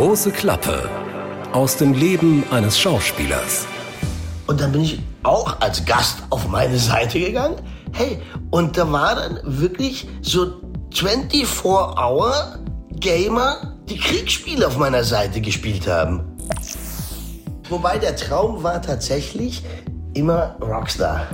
große Klappe aus dem Leben eines Schauspielers. Und dann bin ich auch als Gast auf meine Seite gegangen. Hey, und da war dann wirklich so 24-Hour-Gamer, die Kriegsspiele auf meiner Seite gespielt haben. Wobei der Traum war tatsächlich immer Rockstar.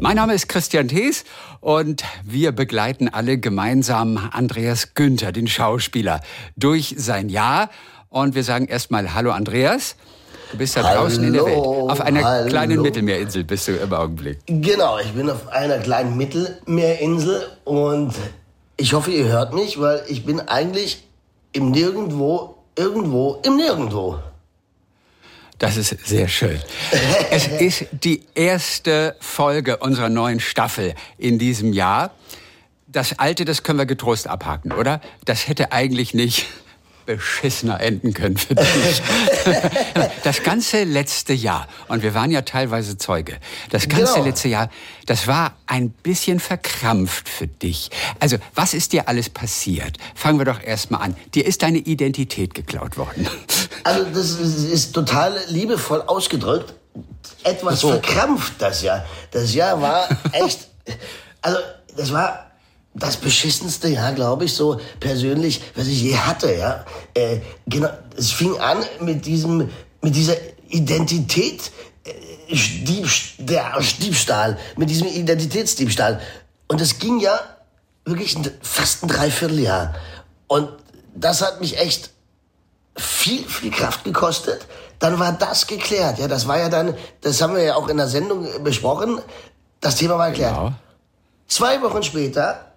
Mein Name ist Christian Thees und wir begleiten alle gemeinsam Andreas Günther, den Schauspieler, durch sein Jahr. Und wir sagen erstmal Hallo Andreas. Du bist da Hallo, draußen in der Welt. Auf einer hallo. kleinen Mittelmeerinsel bist du im Augenblick. Genau, ich bin auf einer kleinen Mittelmeerinsel und ich hoffe, ihr hört mich, weil ich bin eigentlich im Nirgendwo, irgendwo, im Nirgendwo. Das ist sehr schön. Es ist die erste Folge unserer neuen Staffel in diesem Jahr. Das alte, das können wir getrost abhaken, oder? Das hätte eigentlich nicht beschissener enden können für dich. Das ganze letzte Jahr, und wir waren ja teilweise Zeuge, das ganze Genau. letzte Jahr, das war ein bisschen verkrampft für dich. Also, was ist dir alles passiert? Fangen wir doch erstmal an. Dir ist deine Identität geklaut worden. Also das ist, total liebevoll ausgedrückt. Etwas So. verkrampft das Jahr. Das Jahr war echt, also das war das beschissenste Jahr, glaube ich, so persönlich, was ich je hatte. Ja, äh, genau. Es fing an mit diesem, mit dieser Identität, äh, Diebst der Diebstahl, mit diesem Identitätsdiebstahl. Und es ging ja wirklich ein, fast ein Dreivierteljahr. Und das hat mich echt viel, viel Kraft gekostet. Dann war das geklärt. Ja, das war ja dann, das haben wir ja auch in der Sendung besprochen. Das Thema war geklärt. Genau. Zwei Wochen später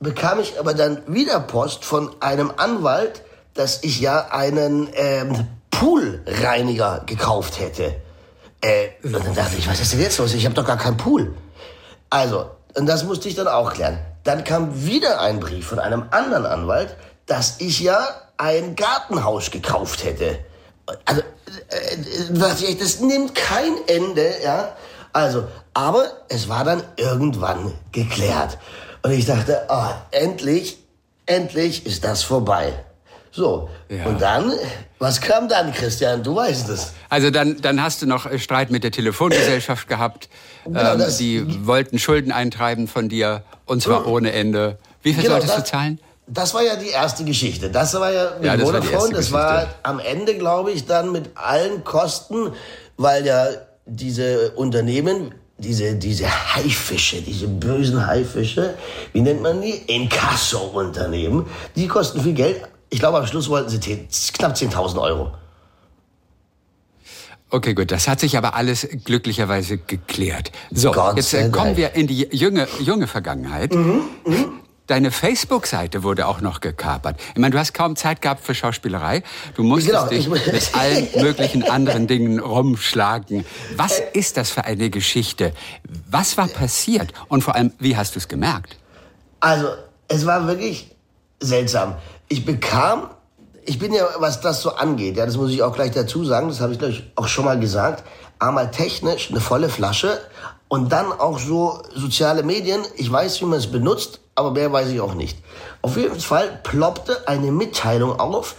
bekam ich aber dann wieder Post von einem Anwalt, dass ich ja einen ähm, Poolreiniger gekauft hätte. Äh, und dann dachte ich, was ist denn jetzt los? Ich habe doch gar keinen Pool. Also, und das musste ich dann auch klären. Dann kam wieder ein Brief von einem anderen Anwalt, dass ich ja ein Gartenhaus gekauft hätte. Also, äh, äh, ich, das nimmt kein Ende, ja. Also, aber es war dann irgendwann geklärt. Und ich dachte, ah, endlich, endlich ist das vorbei. So, Ja. und dann, was kam dann, Christian? Du weißt es. Also dann, dann hast du noch äh, Streit mit der Telefongesellschaft gehabt. Genau, ähm, die wollten Schulden eintreiben von dir und zwar ohne Ende. Wie viel Genau, solltest das- du zahlen? Das war ja die erste Geschichte. Das war ja mit Ja, das war Vodafone. erste das war am Ende, glaube ich, dann mit allen Kosten, weil ja diese Unternehmen, diese, diese Haifische, diese bösen Haifische, wie nennt man die? Inkasso-Unternehmen, die kosten viel Geld. Ich glaube, am Schluss wollten sie 10, knapp 10.000 Euro. Okay, gut. Das hat sich aber alles glücklicherweise geklärt. So, Gott jetzt äh, kommen wir in die junge, junge Vergangenheit. Deine Facebook-Seite wurde auch noch gekapert. Ich meine, du hast kaum Zeit gehabt für Schauspielerei. Du musstest Genau, dich ich- mit allen möglichen anderen Dingen rumschlagen. Was ist das für eine Geschichte? Was war passiert? Und vor allem, wie hast du es gemerkt? Also, es war wirklich seltsam. Ich bekam, ich bin ja, was das so angeht, ja, das muss ich auch gleich dazu sagen, das habe ich, glaube ich, auch schon mal gesagt, einmal technisch eine volle Flasche und dann auch so soziale Medien. Ich weiß, wie man es benutzt, aber mehr weiß ich auch nicht. Auf jeden Fall ploppte eine Mitteilung auf,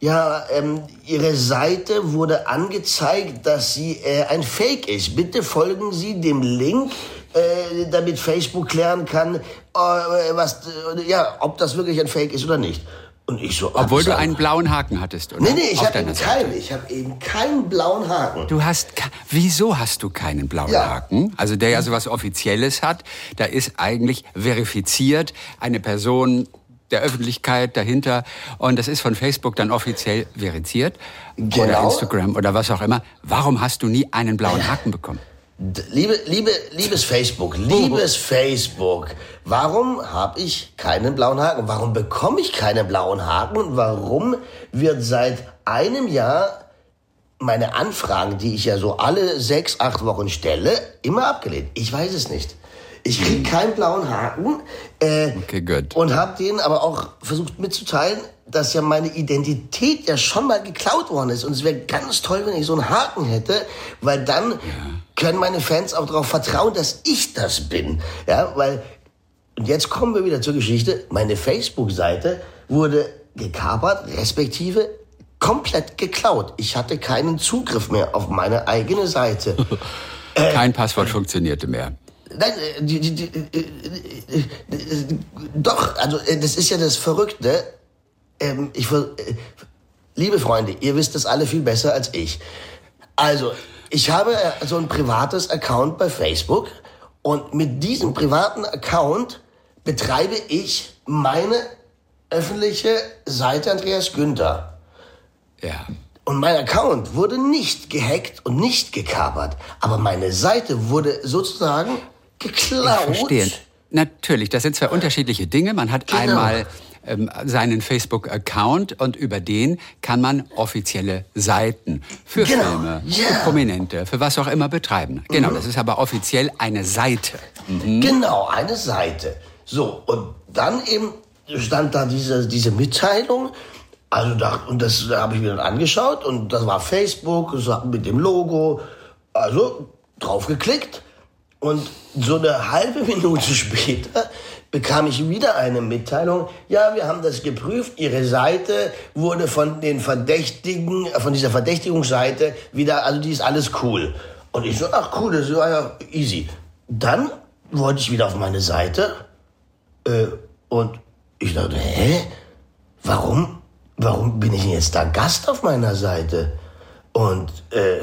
ja, ähm, ihre Seite wurde angezeigt, dass sie äh, ein Fake ist. Bitte folgen Sie dem Link, äh, damit Facebook klären kann, äh, was, äh, ja, ob das wirklich ein Fake ist oder nicht. Und ich so, Obwohl du einen blauen Haken hattest, oder? Nee, nee, ich habe eben keinen. Ich habe eben keinen blauen Haken. Du hast, wieso hast du keinen blauen Ja. Haken? Also der ja sowas Offizielles hat, da ist eigentlich verifiziert eine Person der Öffentlichkeit dahinter und das ist von Facebook dann offiziell verifiziert oder Genau. Instagram oder was auch immer. Warum hast du nie einen blauen Haken bekommen? Liebe, liebe, liebes Facebook, liebes Facebook, warum habe ich keinen blauen Haken? Warum bekomme ich keinen blauen Haken? Und warum wird seit einem Jahr meine Anfragen, die ich ja so alle sechs, acht Wochen stelle, immer abgelehnt? Ich weiß es nicht. Ich krieg keinen blauen Haken. Äh, Okay, gut. Und habe denen aber auch versucht mitzuteilen, dass ja meine Identität ja schon mal geklaut worden ist. Und es wäre ganz toll, wenn ich so einen Haken hätte, weil dann können meine Fans auch darauf vertrauen, dass ich das bin. Ja, weil, und jetzt kommen wir wieder zur Geschichte. Meine Facebook-Seite wurde gekapert, respektive komplett geklaut. Ich hatte keinen Zugriff mehr auf meine eigene Seite. Kein Passwort funktionierte mehr. Nein, äh, die, die, die, äh, äh, doch, also das ist ja das Verrückte. Ähm, ich, äh, liebe Freunde, ihr wisst das alle viel besser als ich. Also, ich habe so ein privates Account bei Facebook und mit diesem privaten Account betreibe ich meine öffentliche Seite Andreas Günther. Ja. Und mein Account wurde nicht gehackt und nicht gekapert, aber meine Seite wurde sozusagen geklaut. Verstehen. Natürlich, das sind zwei unterschiedliche Dinge. Man hat Genau. einmal ähm, seinen Facebook-Account und über den kann man offizielle Seiten für Genau, Filme, ja. für Prominente, für was auch immer betreiben. Genau, das ist aber offiziell eine Seite. Genau, eine Seite. So, und dann eben stand da diese, diese Mitteilung. Also da, und das habe ich mir dann angeschaut und das war Facebook das war mit dem Logo. Also drauf geklickt und so eine halbe Minute später bekam ich wieder eine Mitteilung. Ja, wir haben das geprüft. Ihre Seite wurde von den Verdächtigen, äh, von dieser Verdächtigungsseite wieder, also die ist alles cool. Und ich so, ach cool, das war ja easy. Dann wollte ich wieder auf meine Seite äh, und ich dachte, hä? Warum? Warum bin ich jetzt da Gast auf meiner Seite? Und äh,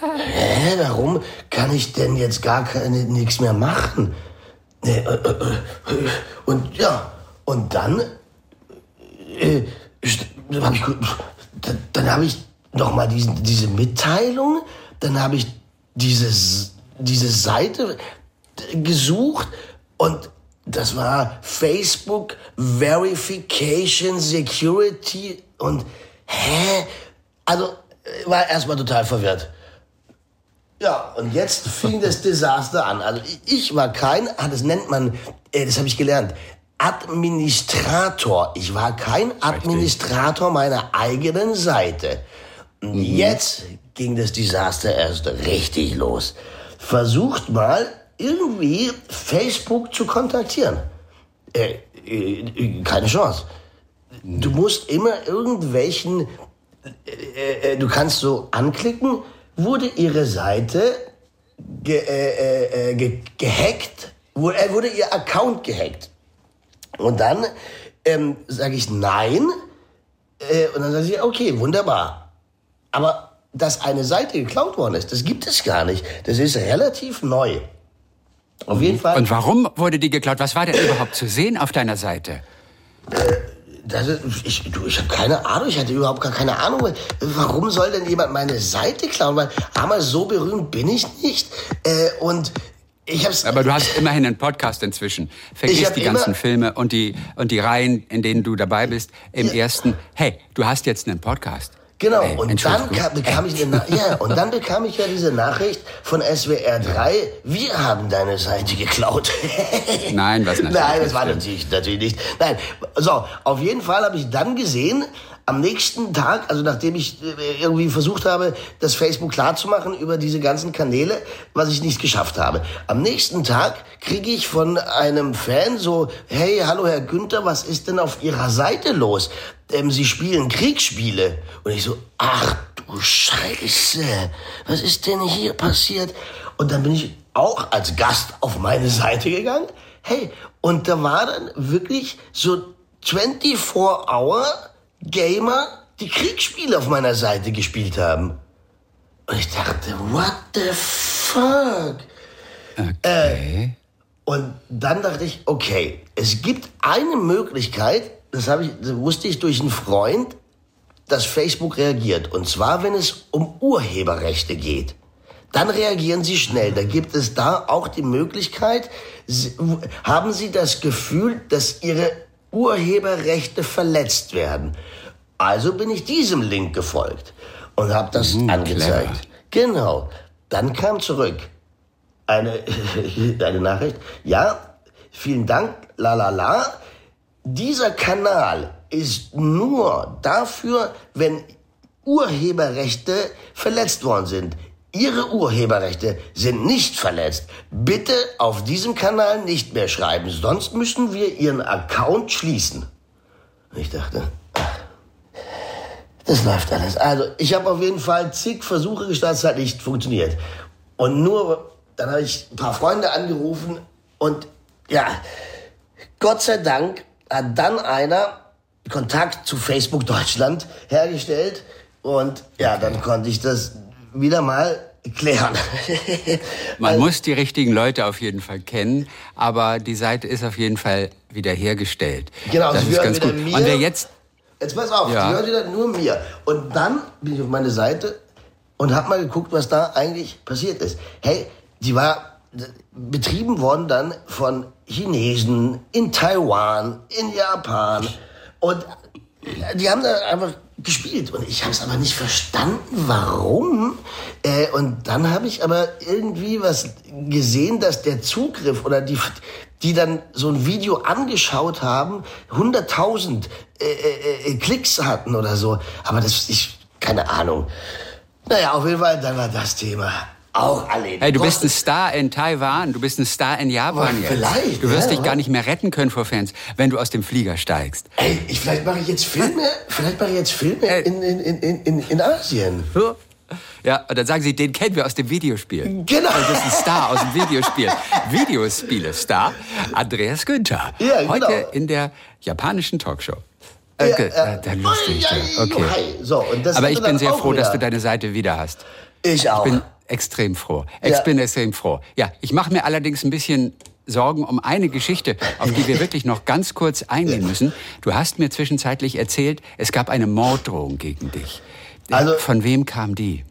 hä, warum kann ich denn jetzt gar nichts mehr machen? Äh, äh, äh, Und ja, und dann äh, habe ich dann, habe ich noch mal diesen, diese Mitteilung, dann habe ich dieses diese Seite gesucht und das war Facebook Verification Security und hä? Also war erstmal total verwirrt. Ja, und jetzt fing das Desaster an. Also ich- war kein, ah, das nennt man, äh, das habe ich gelernt, Administrator. Ich war kein Administrator meiner eigenen Seite. Und Jetzt ging das Desaster erst richtig los. Versucht mal irgendwie Facebook zu kontaktieren. Äh, äh, keine Chance. Du musst immer irgendwelchen, äh, äh, du kannst so anklicken, wurde ihre Seite ge, äh, äh, ge, gehackt, wurde, äh, wurde ihr Account gehackt. Und dann ähm, sage ich nein, äh, und dann sage ich, okay, wunderbar. Aber dass eine Seite geklaut worden ist, das gibt es gar nicht. Das ist relativ neu. Auf jeden Fall. Und warum wurde die geklaut? Was war denn überhaupt zu sehen auf deiner Seite? Das ist, ich du, ich habe keine Ahnung, ich hatte überhaupt gar keine Ahnung. Warum soll denn jemand meine Seite klauen? Weil einmal so berühmt bin ich nicht. Äh, und ich hab's. Aber du hast immerhin einen Podcast inzwischen. Vergiss die ganzen Filme und die, und die Reihen, in denen du dabei bist. Im ersten, hey, du hast jetzt einen Podcast. Genau, Ey, und dann kam, bekam ich eine, ja, und dann bekam ich ja diese Nachricht von SWR 3, wir haben deine Seite geklaut. Nein, was natürlich Nein, das war natürlich, natürlich nicht. Nein, so, auf jeden Fall habe ich dann gesehen, am nächsten Tag, also nachdem ich äh, irgendwie versucht habe, das Facebook klarzumachen über diese ganzen Kanäle, was ich nicht geschafft habe. Am nächsten Tag kriege ich von einem Fan so, hey, hallo Herr Günther, was ist denn auf Ihrer Seite los? Ähm, Sie spielen Kriegsspiele. Und ich so, ach du Scheiße, was ist denn hier passiert? Und dann bin ich auch als Gast auf meine Seite gegangen. Hey, und da war dann wirklich so 24-Hour-Gamer, die Kriegsspiele auf meiner Seite gespielt haben. Und ich dachte, what the fuck? Okay. Und dann dachte ich, okay, es gibt eine Möglichkeit, das, habe ich, das wusste ich durch einen Freund, dass Facebook reagiert. Und zwar, wenn es um Urheberrechte geht. Dann reagieren sie schnell. Da gibt es da auch die Möglichkeit, Sie- haben Sie das Gefühl, dass Ihre Urheberrechte verletzt werden. Also bin ich diesem Link gefolgt und habe das angezeigt. Genau. Dann kam zurück eine, eine Nachricht. Ja, vielen Dank, la la la. Dieser Kanal ist nur dafür, wenn Urheberrechte verletzt worden sind. Ihre Urheberrechte sind nicht verletzt. Bitte auf diesem Kanal nicht mehr schreiben, sonst müssen wir Ihren Account schließen. Ich dachte, ach, Das läuft alles. Also, ich habe auf jeden Fall zig Versuche gestartet, es hat nicht funktioniert. Und nur, dann habe ich ein paar Freunde angerufen und ja, Gott sei Dank hat dann einer Kontakt zu Facebook Deutschland hergestellt und ja, dann konnte ich das wieder mal klären. Man also, muss die richtigen Leute auf jeden Fall kennen, aber die Seite ist auf jeden Fall wiederhergestellt. Genau, das ist ganz gut. Mir, und wer jetzt Jetzt pass auf, ja. die hört wieder nur mir. Und dann bin ich auf meine Seite und habe mal geguckt, was da eigentlich passiert ist. Hey, die war betrieben worden dann von Chinesen in Taiwan, in Japan. Und die haben da einfach gespielt und ich habe es aber nicht verstanden, warum. Äh, und dann habe ich aber irgendwie was gesehen, dass der Zugriff oder die, die dann so ein Video angeschaut haben, 100.000 äh, äh, äh, Klicks hatten oder so. Aber das ist keine Ahnung. Naja, auf jeden Fall, dann war das Thema auch erledigt. Hey, du bist ein Star in Taiwan, du bist ein Star in Japan oh, jetzt. Vielleicht. Du wirst ja, dich gar nicht mehr retten können vor Fans, wenn du aus dem Flieger steigst. Ey, ich, vielleicht mache ich jetzt Filme, vielleicht mache ich jetzt Filme in, in, in, in, in Asien. Ja, und dann sagen sie, den kennen wir aus dem Videospiel. Genau. Das ist ein Star aus dem Videospiel. Videospiele-Star, Andreas Günther. Ja, genau. Heute in der japanischen Talkshow. Okay, ja, äh, lustig. Okay. So, Aber ich bin sehr froh, wieder. dass du deine Seite wieder hast. Ich auch. Ich bin extrem froh. Ich ja. bin extrem froh. Ja, ich mache mir allerdings ein bisschen Sorgen um eine Geschichte, auf die wir wirklich noch ganz kurz eingehen müssen. Du hast mir zwischenzeitlich erzählt, es gab eine Morddrohung gegen dich. Also, Von wem kam die?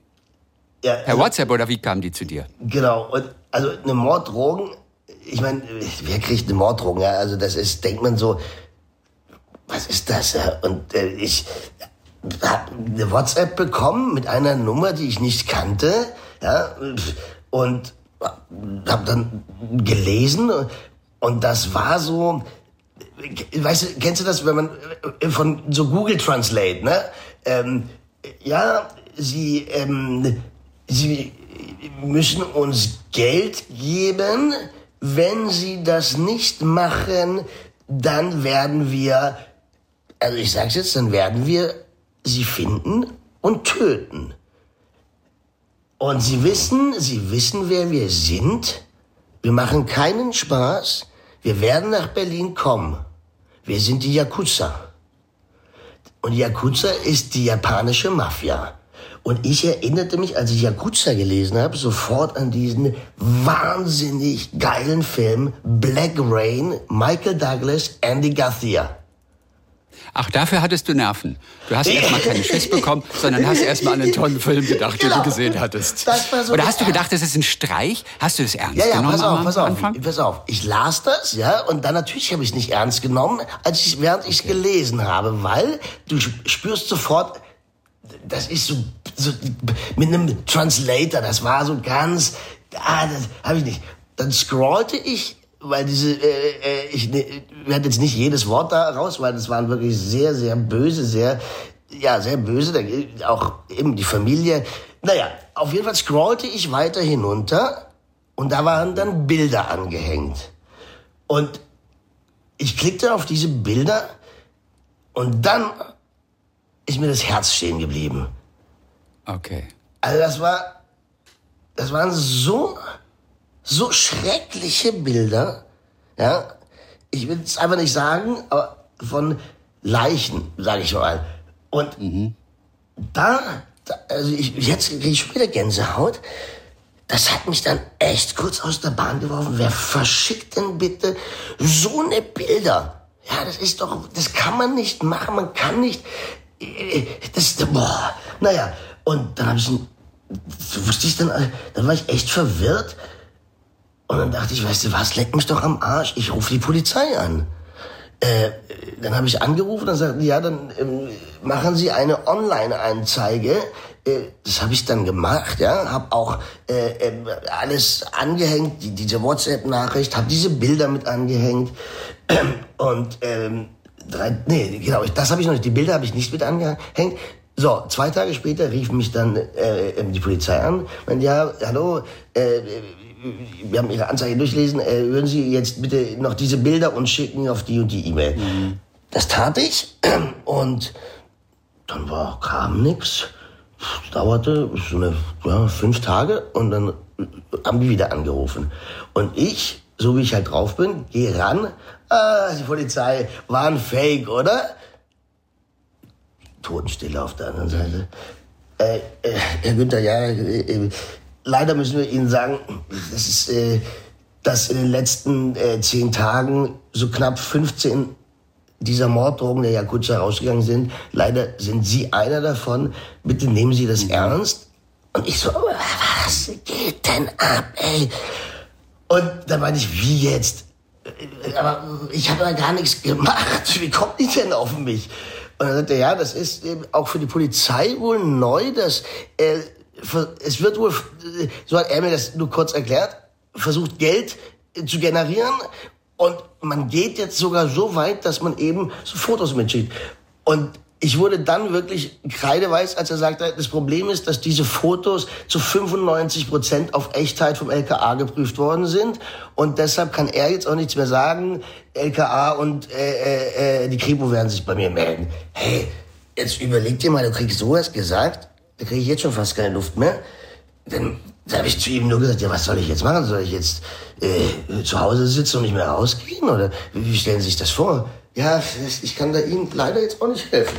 Ja, also, per WhatsApp oder wie kam die zu dir? Genau. Und also eine Morddrohung, ich meine, wer kriegt eine Morddrohung? Ja, also das ist, denkt man so, was ist das? Und äh, ich habe eine WhatsApp bekommen mit einer Nummer, die ich nicht kannte. Ja, und habe dann gelesen und das war so, weißt du, kennst du das, wenn man äh, von so Google Translate, ne? Ähm, ja, sie, ähm, sie müssen uns Geld geben. Wenn sie das nicht machen, dann werden wir, also ich sag's jetzt, dann werden wir sie finden und töten. Und Sie wissen, Sie wissen, wer wir sind. Wir machen keinen Spaß. Wir werden nach Berlin kommen. Wir sind die Yakuza. Und Yakuza ist die japanische Mafia. Und ich erinnerte mich, als ich Yakuza gelesen habe, sofort an diesen wahnsinnig geilen Film Black Rain, Michael Douglas, Andy Garcia. Ach, dafür hattest du Nerven. Du hast erstmal keinen Schiss bekommen, sondern hast erstmal an einen tollen Film gedacht, genau. den du genau. gesehen hattest. Das war so Oder hast du gedacht, das ist ein Streich? Hast du das ernst ja, ja, genommen? Pass auf, pass auf, pass auf. Ich las das, ja, und dann natürlich habe ich es nicht ernst genommen, als ich, während ich es okay. gelesen habe, weil du spürst sofort, das ist so, so mit einem Translator, das war so ganz, ah, das habe ich nicht. Dann scrollte ich weil diese, äh, äh, ich ne, werde jetzt nicht jedes Wort da raus, weil das waren wirklich sehr, sehr böse, sehr, ja, sehr böse, da, auch eben die Familie. Naja, auf jeden Fall scrollte ich weiter hinunter und da waren dann Bilder angehängt. Und ich klickte auf diese Bilder und dann ist mir das Herz stehen geblieben. Okay. Also das war, das waren so so schreckliche Bilder, ja, ich will es einfach nicht sagen, aber von Leichen, sage ich mal. Und mhm. da, da, also ich, jetzt kriege ich wieder Gänsehaut. Das hat mich dann echt kurz aus der Bahn geworfen. Wer verschickt denn bitte so eine Bilder? Ja, das ist doch, das kann man nicht machen. Man kann nicht, äh, das, boah, naja. Und dann habe ich, wusste ich dann, dann war ich echt verwirrt und dann dachte ich, weißt du was, leck mich doch am Arsch, ich rufe die Polizei an. Äh, dann habe ich angerufen und sagten, ja, dann ähm, machen Sie eine Online-Anzeige. Äh, das habe ich dann gemacht, ja, habe auch äh, äh, alles angehängt, die, diese WhatsApp-Nachricht, habe diese Bilder mit angehängt und ähm, drei, nee, genau, das habe ich noch nicht, die Bilder habe ich nicht mit angehängt. So, zwei Tage später rief mich dann äh, die Polizei an, meinte, ja, hallo, äh, wir haben Ihre Anzeige durchlesen, äh, würden Sie jetzt bitte noch diese Bilder uns schicken auf die und die E-Mail. Mhm. Das tat ich und dann war, kam nix. Es dauerte so eine, ja, fünf Tage und dann haben die wieder angerufen. Und ich, so wie ich halt drauf bin, gehe ran. Ah, die Polizei war ein Fake, oder? Totenstille auf der anderen Seite. Äh, äh, Herr Günther, ja, äh, äh, leider müssen wir Ihnen sagen, das ist, äh, dass in den letzten äh, zehn Tagen so knapp 15 dieser Morddrogen der Yakuza rausgegangen sind. Leider sind Sie einer davon. Bitte nehmen Sie das ernst. Und ich so, was geht denn ab, ey? Und da meinte ich, wie jetzt? Aber ich habe da gar nichts gemacht. Wie kommt die denn auf mich? Und dann sagte er, ja, das ist eben auch für die Polizei wohl neu, dass äh, es wird wohl, so hat er mir das nur kurz erklärt, versucht Geld zu generieren und man geht jetzt sogar so weit, dass man eben so Fotos mitschickt. Und ich wurde dann wirklich kreideweiß, als er sagte, das Problem ist, dass diese Fotos zu 95 Prozent auf Echtheit vom LKA geprüft worden sind. Und deshalb kann er jetzt auch nichts mehr sagen. LKA und äh, äh, die Kripo werden sich bei mir melden. Hey, jetzt überleg dir mal, du kriegst sowas gesagt, da kriege ich jetzt schon fast keine Luft mehr. Dann habe ich zu ihm nur gesagt, ja, was soll ich jetzt machen? Soll ich jetzt äh, zu Hause sitzen und nicht mehr rausgehen? Oder wie, stellen Sie sich das vor? Ja, ich kann da Ihnen leider jetzt auch nicht helfen.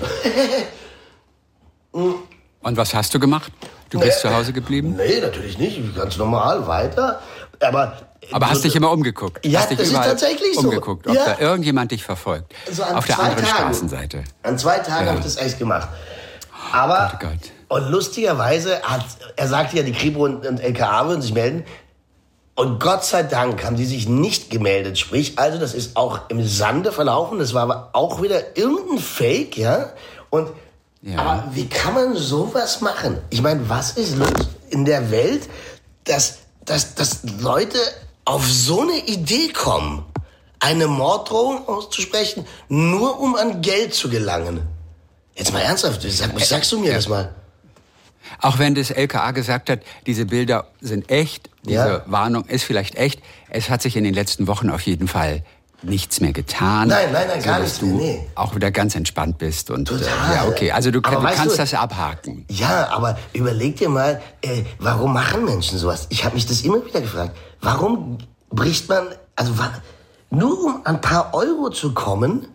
Und was hast du gemacht? Du bist nee, zu Hause geblieben? Nee, natürlich nicht. Ganz normal weiter. Aber aber hast dich immer umgeguckt? Ja, hast dich das ist tatsächlich so. Umgeguckt, ob ja. da irgendjemand dich verfolgt. Also auf der anderen Tagen, Straßenseite. An zwei Tagen ja. habe ich das echt gemacht. Aber, Gott, Gott. Und lustigerweise hat, er sagte ja, die Kripo und, und LKA würden sich melden. Und Gott sei Dank haben die sich nicht gemeldet. Sprich, also das ist auch im Sande verlaufen. Das war aber auch wieder irgendein Fake, ja. Und ja. aber wie kann man sowas machen? Ich meine, was ist los in der Welt, dass, dass, dass Leute auf so eine Idee kommen, eine Morddrohung auszusprechen, nur um an Geld zu gelangen? Jetzt mal ernsthaft, sag, sagst du mir das mal? Auch wenn das LKA gesagt hat, diese Bilder sind echt, diese Ja. Warnung ist vielleicht echt, es hat sich in den letzten Wochen auf jeden Fall nichts mehr getan. Nein, nein, nein, gar nichts mehr, du nee. auch wieder ganz entspannt bist und Total. Äh, ja, okay, also du, du kannst du- das abhaken. Ja, aber überleg dir mal, äh, warum machen Menschen sowas? Ich habe mich das immer wieder gefragt. Warum bricht man, also nur um ein paar Euro zu kommen,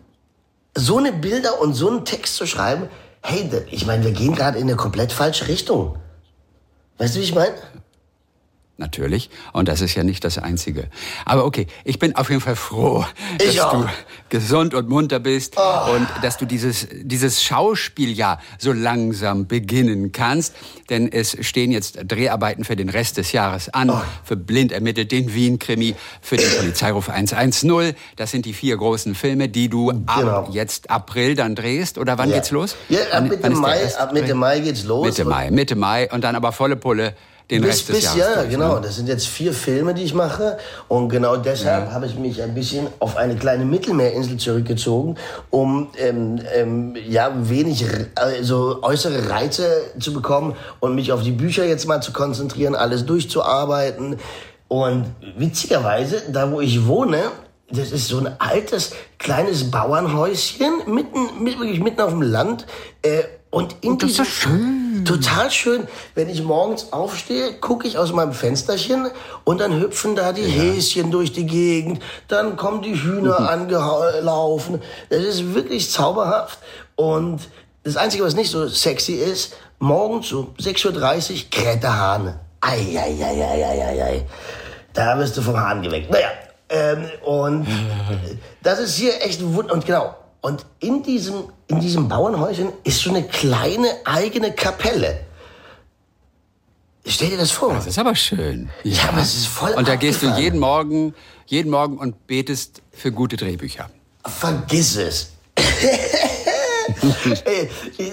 so eine Bilder und so einen Text zu schreiben, hey, ich meine, wir gehen gerade in eine komplett falsche Richtung. Weißt du, wie ich meine? Natürlich. Und das ist ja nicht das Einzige. Aber okay, ich bin auf jeden Fall froh, Ich dass auch. Oh. du gesund und munter bist und dass du dieses, dieses Schauspieljahr so langsam beginnen kannst. Denn es stehen jetzt Dreharbeiten für den Rest des Jahres an. Oh. Für Blind ermittelt, den Wien-Krimi, für den Polizeiruf 110. Das sind die vier großen Filme, die du ab Genau. jetzt April dann drehst. Oder wann Ja. geht's los? Ja, ab Mitte Mai- ab Mitte? Mai geht's los. Mitte Mai, Mitte Mai und dann aber volle Pulle den bis, Rest des bis, Jahres. ja, durch, genau. ne? Das sind jetzt vier Filme, die ich mache. Und genau deshalb habe ich mich ein bisschen auf eine kleine Mittelmeerinsel zurückgezogen, um ähm, ähm, ja wenig also äußere Reize zu bekommen und mich auf die Bücher jetzt mal zu konzentrieren, alles durchzuarbeiten. Und witzigerweise, da wo ich wohne, das ist so ein altes kleines Bauernhäuschen mitten, mit, wirklich mitten auf dem Land. Äh, und in das ist doch schön. Total schön. Wenn ich morgens aufstehe, gucke ich aus meinem Fensterchen und dann hüpfen da die Häschen durch die Gegend. Dann kommen die Hühner angelaufen. Das ist wirklich zauberhaft. Und das Einzige, was nicht so sexy ist, morgens um 6.30 Uhr kräht der Hahn. Ei, ei, ei, ei, ei, ei, ei. Da wirst du vom Hahn geweckt. Naja, ähm, und das ist hier echt wund und genau. Und in diesem, in diesem Bauernhäuschen ist so eine kleine eigene Kapelle. Stell dir das vor. Das ist aber schön. Ja, aber es ist voll Und da gehst du jeden Morgen, jeden Morgen und betest für gute Drehbücher. Vergiss es. Ich- ich,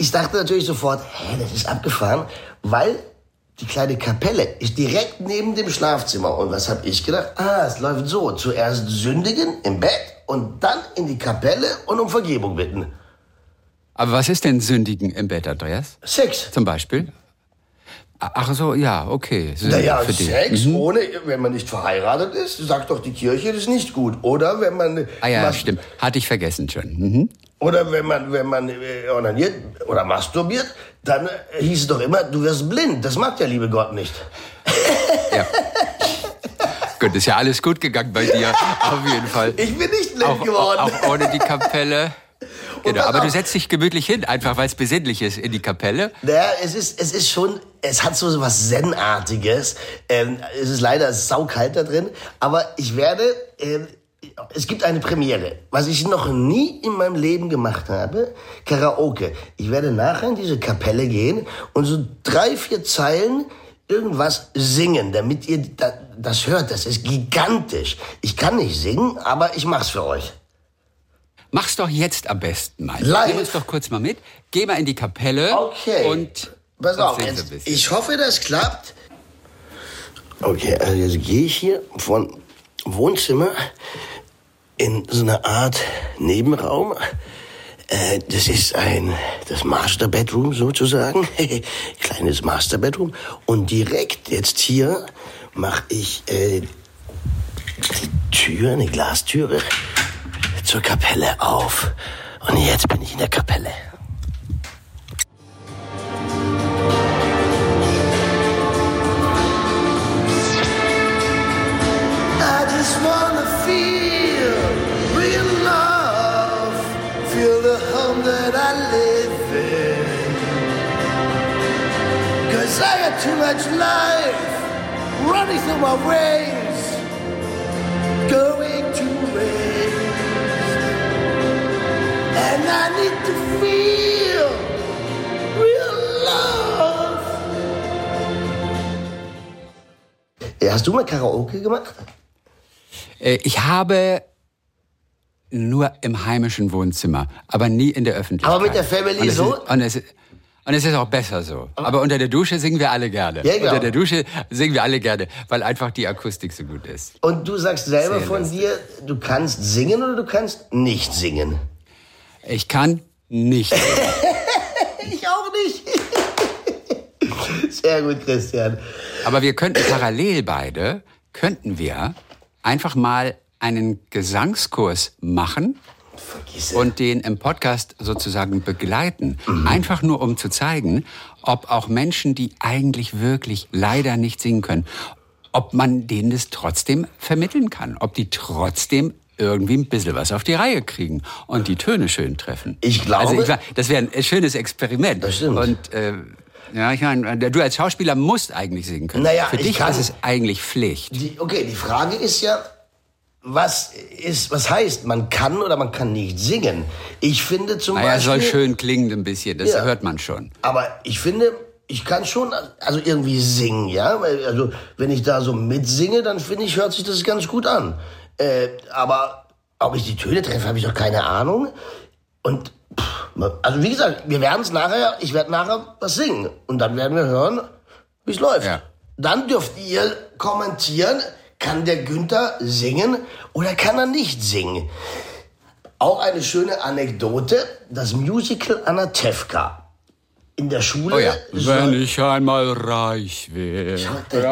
ich dachte natürlich sofort, hä, das ist abgefahren, weil die kleine Kapelle ist direkt neben dem Schlafzimmer. Und was habe ich gedacht? Ah, es läuft so. Zuerst sündigen im Bett und dann in die Kapelle und um Vergebung bitten. Aber was ist denn Sündigen im Bett, Andreas? Sex. Zum Beispiel? Ach so, ja, okay. Naja. Sex ohne, wenn man nicht verheiratet ist, sagt doch die Kirche, das ist nicht gut. Oder wenn man Ah ja, stimmt. Hatte ich vergessen schon. Mhm. oder wenn man wenn man äh, onaniert oder masturbiert, dann äh, hieß es doch immer, du wirst blind. Das mag der liebe Gott nicht. Ja. Gut, ist ja alles gut gegangen bei dir, auf jeden Fall. Ich bin nicht blind Auch, geworden. auch ohne die Kapelle. Genau, aber du setzt dich gemütlich hin, einfach weil es besinnlich ist, in die Kapelle. Naja, es ist, es ist schon, es hat so was Zen-artiges. Ähm, es ist leider saukalt da drin, aber ich werde, ähm, es gibt eine Premiere, was ich noch nie in meinem Leben gemacht habe, Karaoke. Ich werde nachher in diese Kapelle gehen und so drei, vier Zeilen irgendwas singen, damit ihr da, das hört. Das ist gigantisch. Ich kann nicht singen, aber ich mach's für euch. Mach's doch jetzt am besten mal. Live? Nimm uns doch kurz mal mit. Geh mal in die Kapelle. Okay. Und Pass auf, jetzt, ich hoffe, das klappt. Okay, also jetzt gehe ich hier von Wohnzimmer in so eine Art Nebenraum. Äh, das ist ein, das Master Bedroom sozusagen. Kleines Master Bedroom. Und direkt jetzt hier mache ich äh, die Tür, eine Glastüre zur Kapelle auf. Und jetzt bin ich in der Kapelle. I got too much life running through my veins, going And I need to feel real love. Hast du mal Karaoke gemacht? Äh, Ich habe nur im heimischen Wohnzimmer, aber nie in der Öffentlichkeit. Aber mit der Family und es so? Ist, und, es, ist- und es ist auch besser so. Aber unter der Dusche singen wir alle gerne. Ja, genau. Unter der Dusche singen wir alle gerne, weil einfach die Akustik so gut ist. Und du sagst selber Sehr von lustig. dir, du kannst singen oder du kannst nicht singen? Ich kann nicht. Ich auch nicht. Sehr gut, Christian. Aber wir könnten parallel beide, könnten wir einfach mal einen Gesangskurs machen Vergiss es. und den im Podcast sozusagen begleiten. Einfach nur, um zu zeigen, ob auch Menschen, die eigentlich wirklich leider nicht singen können, ob man denen das trotzdem vermitteln kann, ob die trotzdem irgendwie ein bisschen was auf die Reihe kriegen und die Töne schön treffen. Ich glaube- Also ich, war- das wäre ein schönes Experiment. Das stimmt. Und äh, ja, ich meine, du als Schauspieler musst eigentlich singen können. Naja, Für ich dich kann- ist es eigentlich Pflicht. Die, okay, die Frage ist ja, was ist, was heißt, man kann oder man kann nicht singen? Ich finde zum Naja, Beispiel. soll schön klingen ein bisschen, das Ja. hört man schon. Aber ich finde, ich kann schon also irgendwie singen, ja. Also wenn ich da so mitsinge, dann finde ich, hört sich das ganz gut an. Äh, aber ob ich die Töne treffe, habe ich doch keine Ahnung. Und pff, also wie gesagt, wir werden es nachher, ich werde nachher was singen und dann werden wir hören, wie es läuft. Ja. Dann dürft ihr kommentieren, kann der Günther singen oder kann er nicht singen? Auch eine schöne Anekdote, das Musical Anatevka. In der Schule Oh ja. Wenn ich einmal reich wäre. der-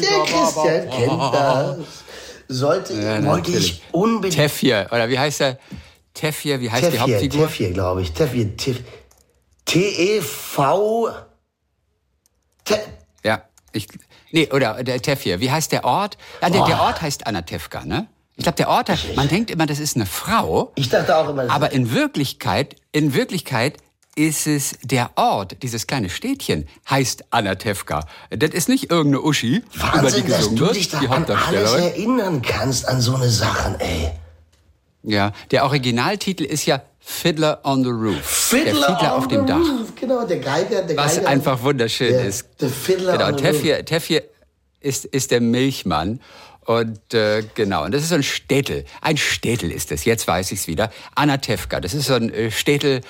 Der Christian kennt das. Sollte, Ja, wollte ich unbedingt. Tefje, oder wie heißt der? Tefje, wie heißt die Tefje, Hauptfigur? Tefje, glaube ich. Tefje, Tef- T-E-V. Te Ja, ich, nee, oder der Tefje. Wie heißt der Ort? Ja, der, der Ort heißt Anatevka, ne? Ich glaube, der Ort, man denkt immer, das ist eine Frau. ich dachte auch immer, das Aber in Wirklichkeit, in Wirklichkeit ist es der Ort, dieses kleine Städtchen, heißt Anatevka. Das ist nicht irgendeine Uschi, über die Wahnsinn, gesungen wird, dich da die alles Hauptdarstellerin. erinnern kannst, an so eine Sachen, ey. Ja, der Originaltitel ist ja Fiddler on the Roof. der Fiddler Fiddler on auf dem the Dach. Roof. Genau, der Geiger, der Was Geiger. einfach wunderschön der, ist. Der Fiddler Genau, on the Roof. Tefje, Tefje ist, ist der Milchmann. Und äh, genau, und das ist so ein Städtel. Ein Städtel ist das, jetzt weiß ich's wieder. Anatevka, das ist so ein äh, Städtel,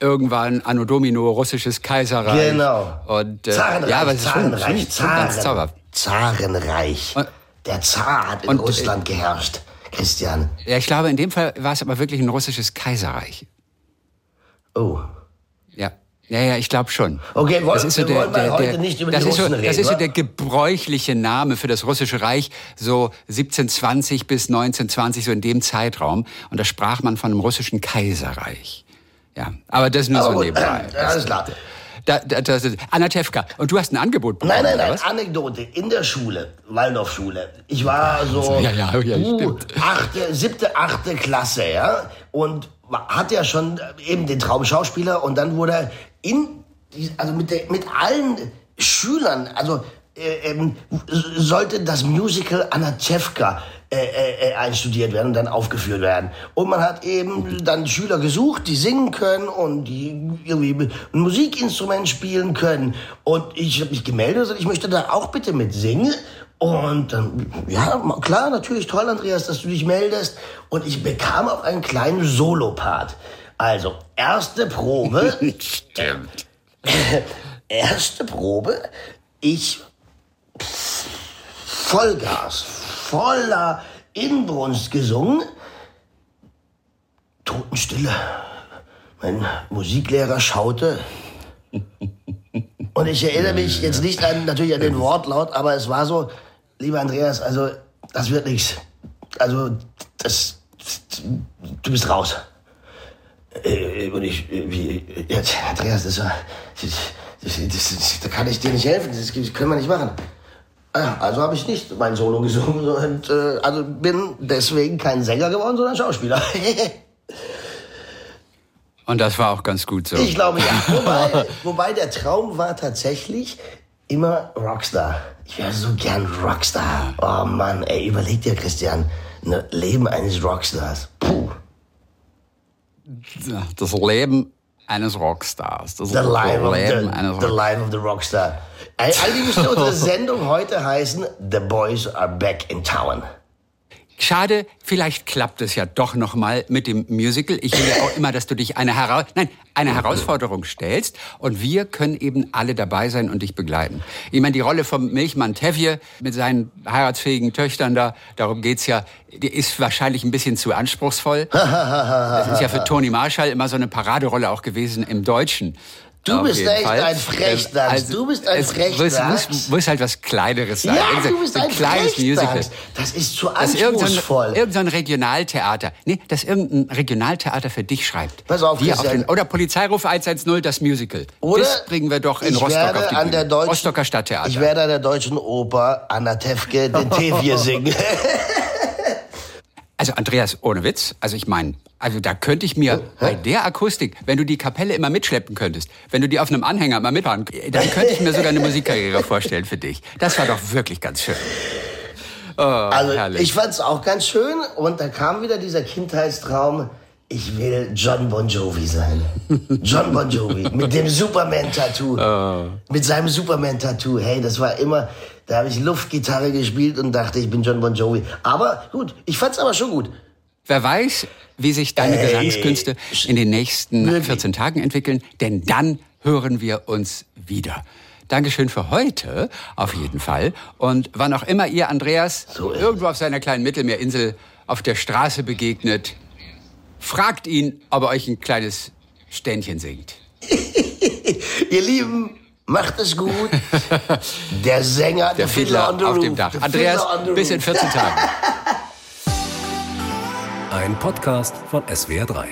irgendwann Anno Domino, russisches Kaiserreich. Genau. Und, äh, Zarenreich, ja, aber es ist schon, schon, Zarenreich, schon ganz Zaren, zauberhaft. Zarenreich. Und- Der Zar hat in und, äh, Russland geherrscht. Christian. Ja, ich glaube, in dem Fall war es aber wirklich ein russisches Kaiserreich. Oh. Ja, Ja, ja, ich glaube schon. Okay, wollen, das ist so der, der, heute der, nicht über das die ist so, Russen Das reden, ist so der gebräuchliche Name für das Russische Reich, so 1720 bis 1920, so in dem Zeitraum. Und da sprach man von einem russischen Kaiserreich. Ja, aber das nur Aber so nebenbei. äh, alles klar. Da, da, das ist Anatevka. Und du hast ein Angebot bekommen, Nein, nein, nein? Anekdote. In der Schule, Waldorfschule. Ich war so Ja, ja, ja, uh, achte, siebte, achte Klasse, ja. Und hat ja schon eben den Traum Schauspieler und dann wurde er in, also mit, der, mit allen Schülern, also äh, ähm, sollte das Musical Anatevka äh, äh, äh, einstudiert werden und dann aufgeführt werden. Und man hat eben dann Schüler gesucht, die singen können und die irgendwie ein Musikinstrument spielen können. Und ich habe mich gemeldet und gesagt, ich möchte da auch bitte mit singen. Und dann, ja, klar, natürlich toll, Andreas, dass du dich meldest. Und ich bekam auch einen kleinen Solopart. Also, erste Probe. Stimmt. erste Probe. Ich Vollgas, voller Inbrunst gesungen. Totenstille. Mein Musiklehrer schaute. Und ich erinnere mich jetzt nicht an, natürlich an den Wortlaut, aber es war so, lieber Andreas, also, das wird nichts. Also, das, du bist raus. Äh, Und ich, äh, wie, ja, Andreas, das war, das, das, das, das, da kann ich dir nicht helfen, das können wir nicht machen. Also habe ich nicht mein Solo gesungen und äh, also bin deswegen kein Sänger geworden, sondern Schauspieler. Und das war auch ganz gut so. ich glaube ja. Wobei, wobei der Traum war tatsächlich immer Rockstar. Ich wäre so gern Rockstar. Oh Mann, ey, überleg dir, Christian, ein Leben eines Rockstars. Puh. Das Leben eines Rockstars. Das The life, of Leben the, eines the life of the Rockstar. Eigentlich müsste unsere Sendung heute heißen The Boys are back in town. Schade, vielleicht klappt es ja doch noch mal mit dem Musical. Ich will ja auch immer, dass du dich eine, Hera Nein, eine Herausforderung stellst und wir können eben alle dabei sein und dich begleiten. Ich meine, die Rolle vom Milchmann Tevje mit seinen heiratsfähigen Töchtern da, darum geht's ja, die ist wahrscheinlich ein bisschen zu anspruchsvoll. Das ist ja für Toni Marshall immer so eine Paraderolle auch gewesen im Deutschen. Du Auf bist echt Fall. ein Frechdachs. Ähm, Du bist ein Frechdachs. Muss, muss, halt was Kleineres sein. Ja, Irgend so- du bist so ein kleines Musical. Das ist zu Dass irgendein, anspruchsvoll. irgendein Regionaltheater, nee, dass irgendein Regionaltheater für dich schreibt. Pass auf, Wir auf den, oder Polizeiruf 110, das Musical. Oder das bringen wir doch in Rostock werde auf die an der deutschen, Rostocker Stadttheater. Ich werde an der deutschen Oper Anna Tefke den Tevje singen. also Andreas, ohne Witz, also ich meine, also da könnte ich mir bei der Akustik, wenn du die Kapelle immer mitschleppen könntest, wenn du die auf einem Anhänger mal mitfahren, dann könnte ich mir sogar eine Musikkarriere vorstellen für dich. Das war doch wirklich ganz schön. Oh, Also herrlich. ich fand's auch ganz schön und da kam wieder dieser Kindheitstraum, ich will John Bon Jovi sein. John Bon Jovi mit dem Superman-Tattoo. Mit seinem Superman-Tattoo. Hey, das war immer, da habe ich Luftgitarre gespielt und dachte, ich bin John Bon Jovi. Aber gut, ich fand's aber schon gut. Wer weiß, wie sich deine Ey. Gesangskünste in den nächsten Wirklich. 14 Tagen entwickeln, denn dann hören wir uns wieder. Dankeschön für heute, auf jeden Fall. Und wann auch immer ihr Andreas So irgendwo auf seiner kleinen Mittelmeerinsel auf der Straße begegnet, fragt ihn, ob er euch ein kleines Ständchen singt. Ihr Lieben, macht es gut. Der Sänger, Der Fiedler on the auf roof. dem Dach. The Andreas, Fiddler bis in roof. 14 Tagen. Ein Podcast von SWR3.